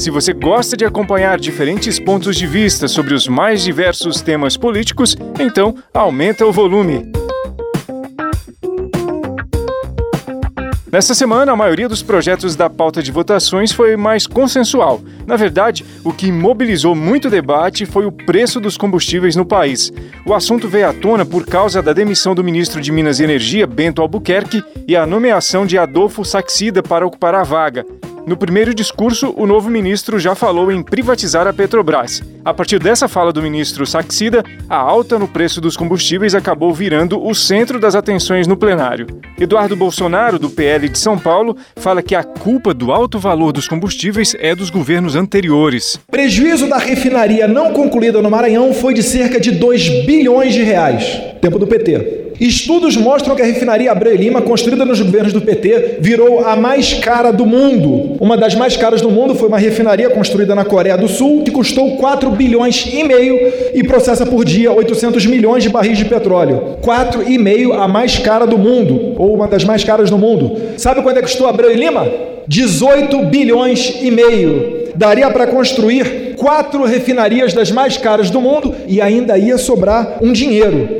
Se você gosta de acompanhar diferentes pontos de vista sobre os mais diversos temas políticos, então aumenta o volume. Nessa semana, a maioria dos projetos da pauta de votações foi mais consensual. Na verdade, o que mobilizou muito debate foi o preço dos combustíveis no país. O assunto veio à tona por causa da demissão do ministro de Minas e Energia, Bento Albuquerque, e a nomeação de Adolfo Saxida para ocupar a vaga. No primeiro discurso, o novo ministro já falou em privatizar a Petrobras. A partir dessa fala do ministro Saxida, a alta no preço dos combustíveis acabou virando o centro das atenções no plenário. Eduardo Bolsonaro, do PL de São Paulo, fala que a culpa do alto valor dos combustíveis é dos governos anteriores. Prejuízo da refinaria não concluída no Maranhão foi de cerca de 2 bilhões de reais. Tempo do PT. Estudos mostram que a refinaria Abreu e Lima, construída nos governos do PT, virou a mais cara do mundo. Uma das mais caras do mundo foi uma refinaria construída na Coreia do Sul, que custou 4 bilhões e meio e processa por dia 800 milhões de barris de petróleo. 4,5 a mais cara do mundo, ou uma das mais caras do mundo. Sabe quanto é que custou Abreu e Lima? 18 bilhões e meio. Daria para construir quatro refinarias das mais caras do mundo e ainda ia sobrar um dinheiro.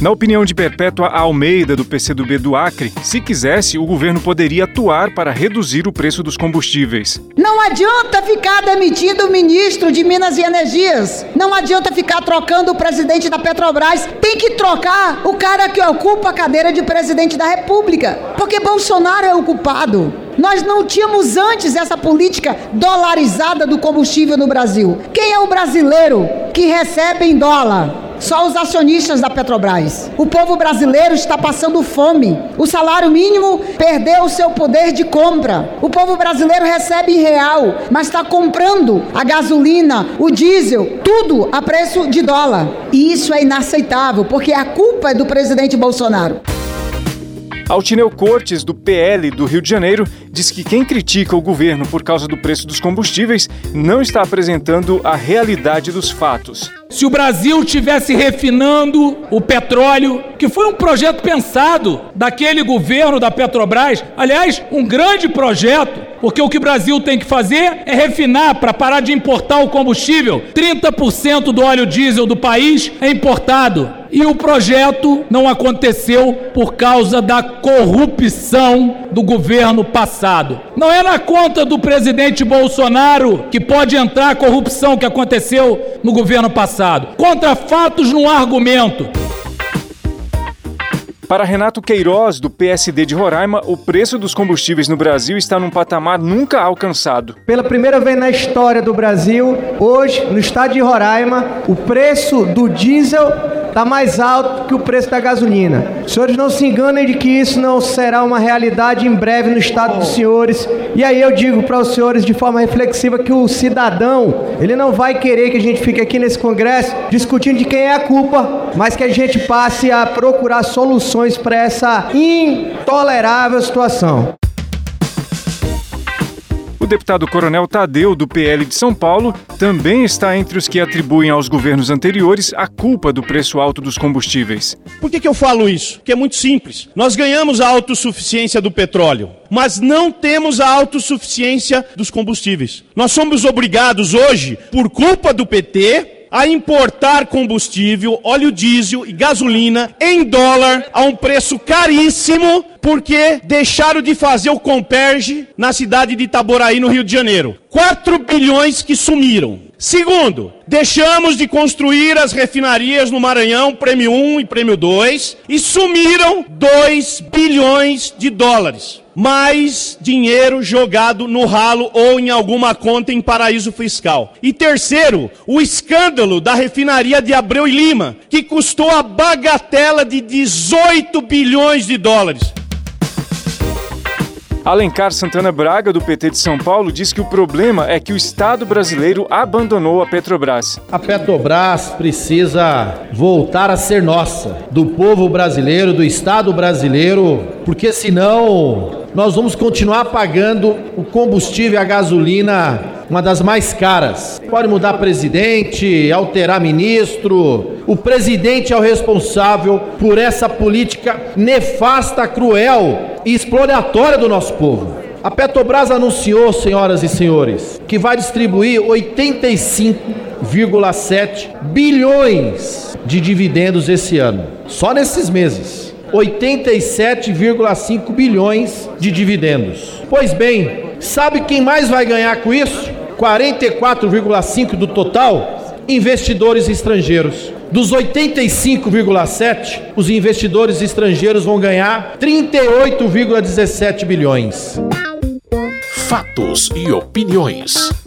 Na opinião de Perpétua Almeida, do PCdoB do Acre, se quisesse, o governo poderia atuar para reduzir o preço dos combustíveis. Não adianta ficar demitindo o ministro de Minas e Energias. Não adianta ficar trocando o presidente da Petrobras. Tem que trocar o cara que ocupa a cadeira de presidente da República. Porque Bolsonaro é o culpado. Nós não tínhamos antes essa política dolarizada do combustível no Brasil. Quem é o brasileiro que recebe em dólar? Só os acionistas da Petrobras. O povo brasileiro está passando fome. O salário mínimo perdeu o seu poder de compra. O povo brasileiro recebe em real, mas está comprando a gasolina, o diesel, tudo a preço de dólar. E isso é inaceitável, porque a culpa é do presidente Bolsonaro. Altineu Cortes, do PL do Rio de Janeiro, diz que quem critica o governo por causa do preço dos combustíveis não está apresentando a realidade dos fatos. Se o Brasil tivesse refinando o petróleo, que foi um projeto pensado daquele governo da Petrobras, aliás, um grande projeto, porque o que o Brasil tem que fazer é refinar para parar de importar o combustível. 30% do óleo diesel do país é importado. E o projeto não aconteceu por causa da corrupção do governo passado. Não é na conta do presidente Bolsonaro que pode entrar a corrupção que aconteceu no governo passado. Contra fatos no argumento. Para Renato Queiroz, do PSD de Roraima, o preço dos combustíveis no Brasil está num patamar nunca alcançado. Pela primeira vez na história do Brasil, hoje, no estado de Roraima, o preço do diesel está mais alto que o preço da gasolina. Senhores não se enganem de que isso não será uma realidade em breve no estado dos senhores. E aí eu digo para os senhores de forma reflexiva que o cidadão, ele não vai querer que a gente fique aqui nesse congresso discutindo de quem é a culpa, mas que a gente passe a procurar soluções para essa intolerável situação deputado Coronel Tadeu, do PL de São Paulo, também está entre os que atribuem aos governos anteriores a culpa do preço alto dos combustíveis. Por que, que eu falo isso? Que é muito simples. Nós ganhamos a autossuficiência do petróleo, mas não temos a autossuficiência dos combustíveis. Nós somos obrigados hoje, por culpa do PT, a importar combustível, óleo diesel e gasolina em dólar a um preço caríssimo, porque deixaram de fazer o comperge na cidade de Itaboraí, no Rio de Janeiro. 4 bilhões que sumiram. Segundo, deixamos de construir as refinarias no Maranhão, Prêmio 1 e Prêmio 2, e sumiram 2 bilhões de dólares. Mais dinheiro jogado no ralo ou em alguma conta em paraíso fiscal. E terceiro, o escândalo da refinaria de Abreu e Lima, que custou a bagatela de 18 bilhões de dólares. Alencar Santana Braga, do PT de São Paulo, diz que o problema é que o Estado brasileiro abandonou a Petrobras. A Petrobras precisa voltar a ser nossa, do povo brasileiro, do Estado brasileiro, porque senão nós vamos continuar pagando o combustível a gasolina uma das mais caras. Pode mudar presidente, alterar ministro. O presidente é o responsável por essa política nefasta, cruel e exploratória do nosso povo. A Petrobras anunciou, senhoras e senhores, que vai distribuir 85,7 bilhões de dividendos esse ano, só nesses meses. 87,5 bilhões de dividendos. Pois bem, sabe quem mais vai ganhar com isso? 44,5 do total, investidores estrangeiros. Dos 85,7, os investidores estrangeiros vão ganhar 38,17 bilhões. Fatos e opiniões.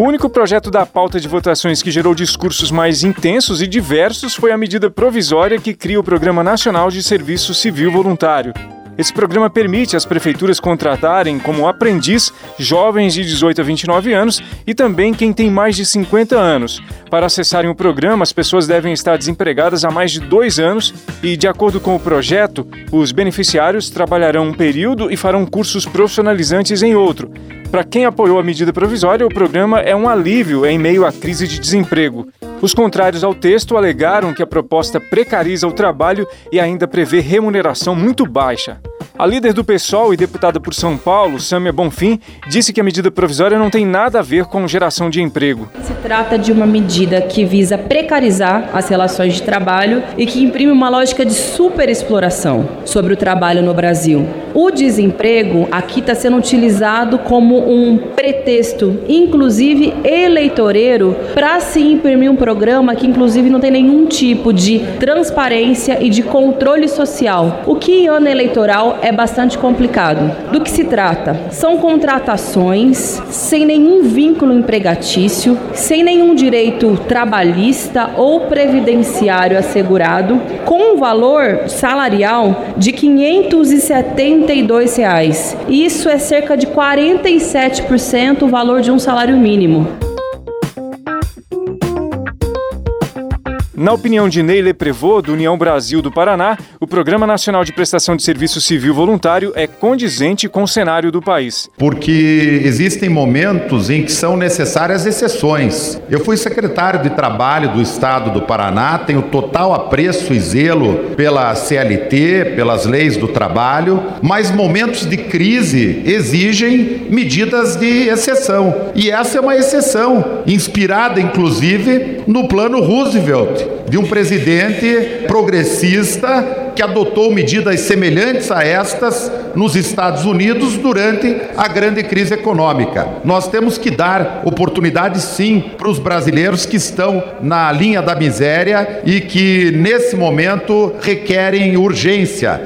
O único projeto da pauta de votações que gerou discursos mais intensos e diversos foi a medida provisória que cria o Programa Nacional de Serviço Civil Voluntário. Esse programa permite às prefeituras contratarem como aprendiz jovens de 18 a 29 anos e também quem tem mais de 50 anos. Para acessarem o programa, as pessoas devem estar desempregadas há mais de dois anos e, de acordo com o projeto, os beneficiários trabalharão um período e farão cursos profissionalizantes em outro. Para quem apoiou a medida provisória, o programa é um alívio em meio à crise de desemprego. Os contrários ao texto alegaram que a proposta precariza o trabalho e ainda prevê remuneração muito baixa. A líder do PSOL e deputada por São Paulo, Sâmia Bonfim, disse que a medida provisória não tem nada a ver com geração de emprego. Se trata de uma medida que visa precarizar as relações de trabalho e que imprime uma lógica de superexploração sobre o trabalho no Brasil. O desemprego aqui está sendo utilizado como um pretexto, inclusive eleitoreiro, para se imprimir um programa que, inclusive, não tem nenhum tipo de transparência e de controle social, o que em ano eleitoral é bastante complicado. Do que se trata? São contratações sem nenhum vínculo empregatício, sem nenhum direito trabalhista ou previdenciário assegurado, com um valor salarial de 572 reais. Isso é cerca de 47% o valor de um salário mínimo. Na opinião de Neile Prevô, do União Brasil do Paraná, o Programa Nacional de Prestação de Serviço Civil Voluntário é condizente com o cenário do país. Porque existem momentos em que são necessárias exceções. Eu fui secretário de Trabalho do Estado do Paraná, tenho total apreço e zelo pela CLT, pelas leis do trabalho, mas momentos de crise exigem medidas de exceção. E essa é uma exceção, inspirada inclusive no Plano Roosevelt de um presidente progressista que adotou medidas semelhantes a estas nos Estados Unidos durante a grande crise econômica. Nós temos que dar oportunidade, sim, para os brasileiros que estão na linha da miséria e que, nesse momento, requerem urgência.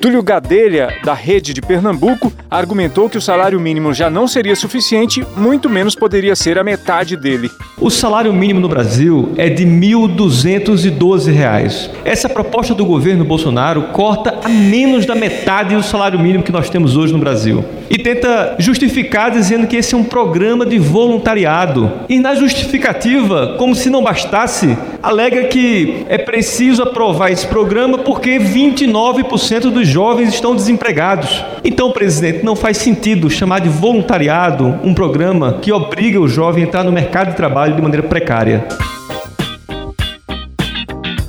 Túlio Gadelha, da Rede de Pernambuco, argumentou que o salário mínimo já não seria suficiente, muito menos poderia ser a metade dele. O salário mínimo no Brasil é de R$ 1.212. Essa proposta do governo Bolsonaro corta a menos da metade do salário mínimo que nós temos hoje no Brasil. E tenta justificar dizendo que esse é um programa de voluntariado. E na justificativa, como se não bastasse, alega que é preciso aprovar esse programa porque 29% dos jovens estão desempregados. Então, presidente, não faz sentido chamar de voluntariado um programa que obriga o jovem a entrar no mercado de trabalho de maneira precária.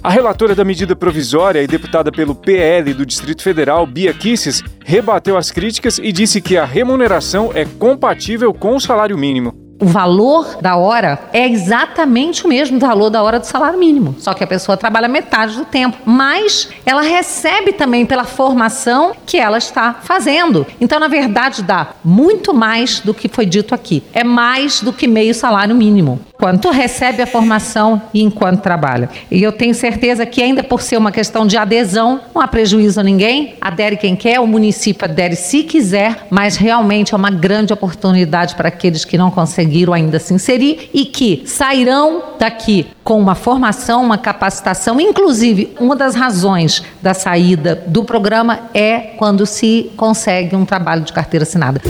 A relatora da medida provisória e deputada pelo PL do Distrito Federal, Bia Kisses, rebateu as críticas e disse que a remuneração é compatível com o salário mínimo o valor da hora é exatamente o mesmo valor da hora do salário mínimo, só que a pessoa trabalha metade do tempo, mas ela recebe também pela formação que ela está fazendo. Então, na verdade, dá muito mais do que foi dito aqui. É mais do que meio salário mínimo. Enquanto recebe a formação e enquanto trabalha. E eu tenho certeza que ainda por ser uma questão de adesão, não há prejuízo a ninguém, adere quem quer, o município adere se quiser, mas realmente é uma grande oportunidade para aqueles que não conseguiram ainda se inserir e que sairão daqui com uma formação, uma capacitação, inclusive uma das razões da saída do programa é quando se consegue um trabalho de carteira assinada.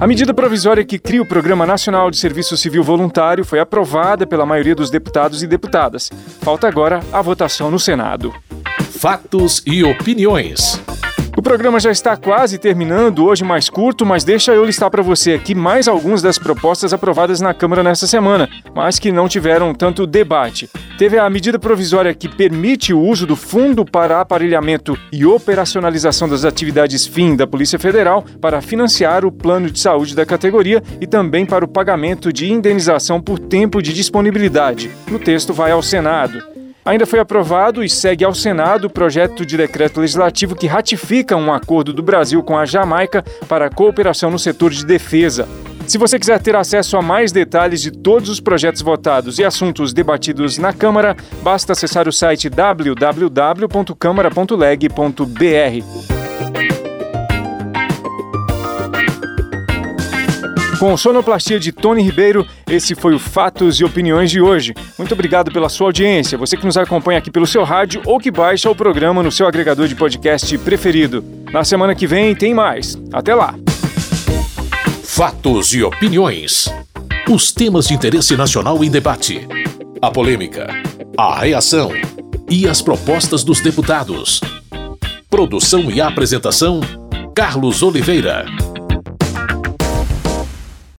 A medida provisória que cria o Programa Nacional de Serviço Civil Voluntário foi aprovada pela maioria dos deputados e deputadas. Falta agora a votação no Senado. Fatos e opiniões. O programa já está quase terminando, hoje mais curto, mas deixa eu listar para você aqui mais algumas das propostas aprovadas na Câmara nesta semana, mas que não tiveram tanto debate. Teve a medida provisória que permite o uso do Fundo para Aparelhamento e Operacionalização das Atividades FIM da Polícia Federal para financiar o plano de saúde da categoria e também para o pagamento de indenização por tempo de disponibilidade. O texto vai ao Senado. Ainda foi aprovado e segue ao Senado o projeto de decreto legislativo que ratifica um acordo do Brasil com a Jamaica para a cooperação no setor de defesa. Se você quiser ter acesso a mais detalhes de todos os projetos votados e assuntos debatidos na Câmara, basta acessar o site www.câmara.leg.br. Com sonoplastia de Tony Ribeiro, esse foi o Fatos e Opiniões de hoje. Muito obrigado pela sua audiência, você que nos acompanha aqui pelo seu rádio ou que baixa o programa no seu agregador de podcast preferido. Na semana que vem tem mais. Até lá! Fatos e Opiniões. Os temas de interesse nacional em debate. A polêmica, a reação e as propostas dos deputados. Produção e apresentação: Carlos Oliveira.